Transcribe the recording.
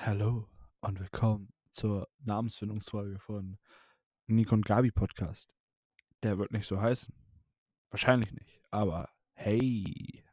Hallo und willkommen zur Namensfindungsfolge von Nico und Gabi Podcast. Der wird nicht so heißen. Wahrscheinlich nicht, aber hey.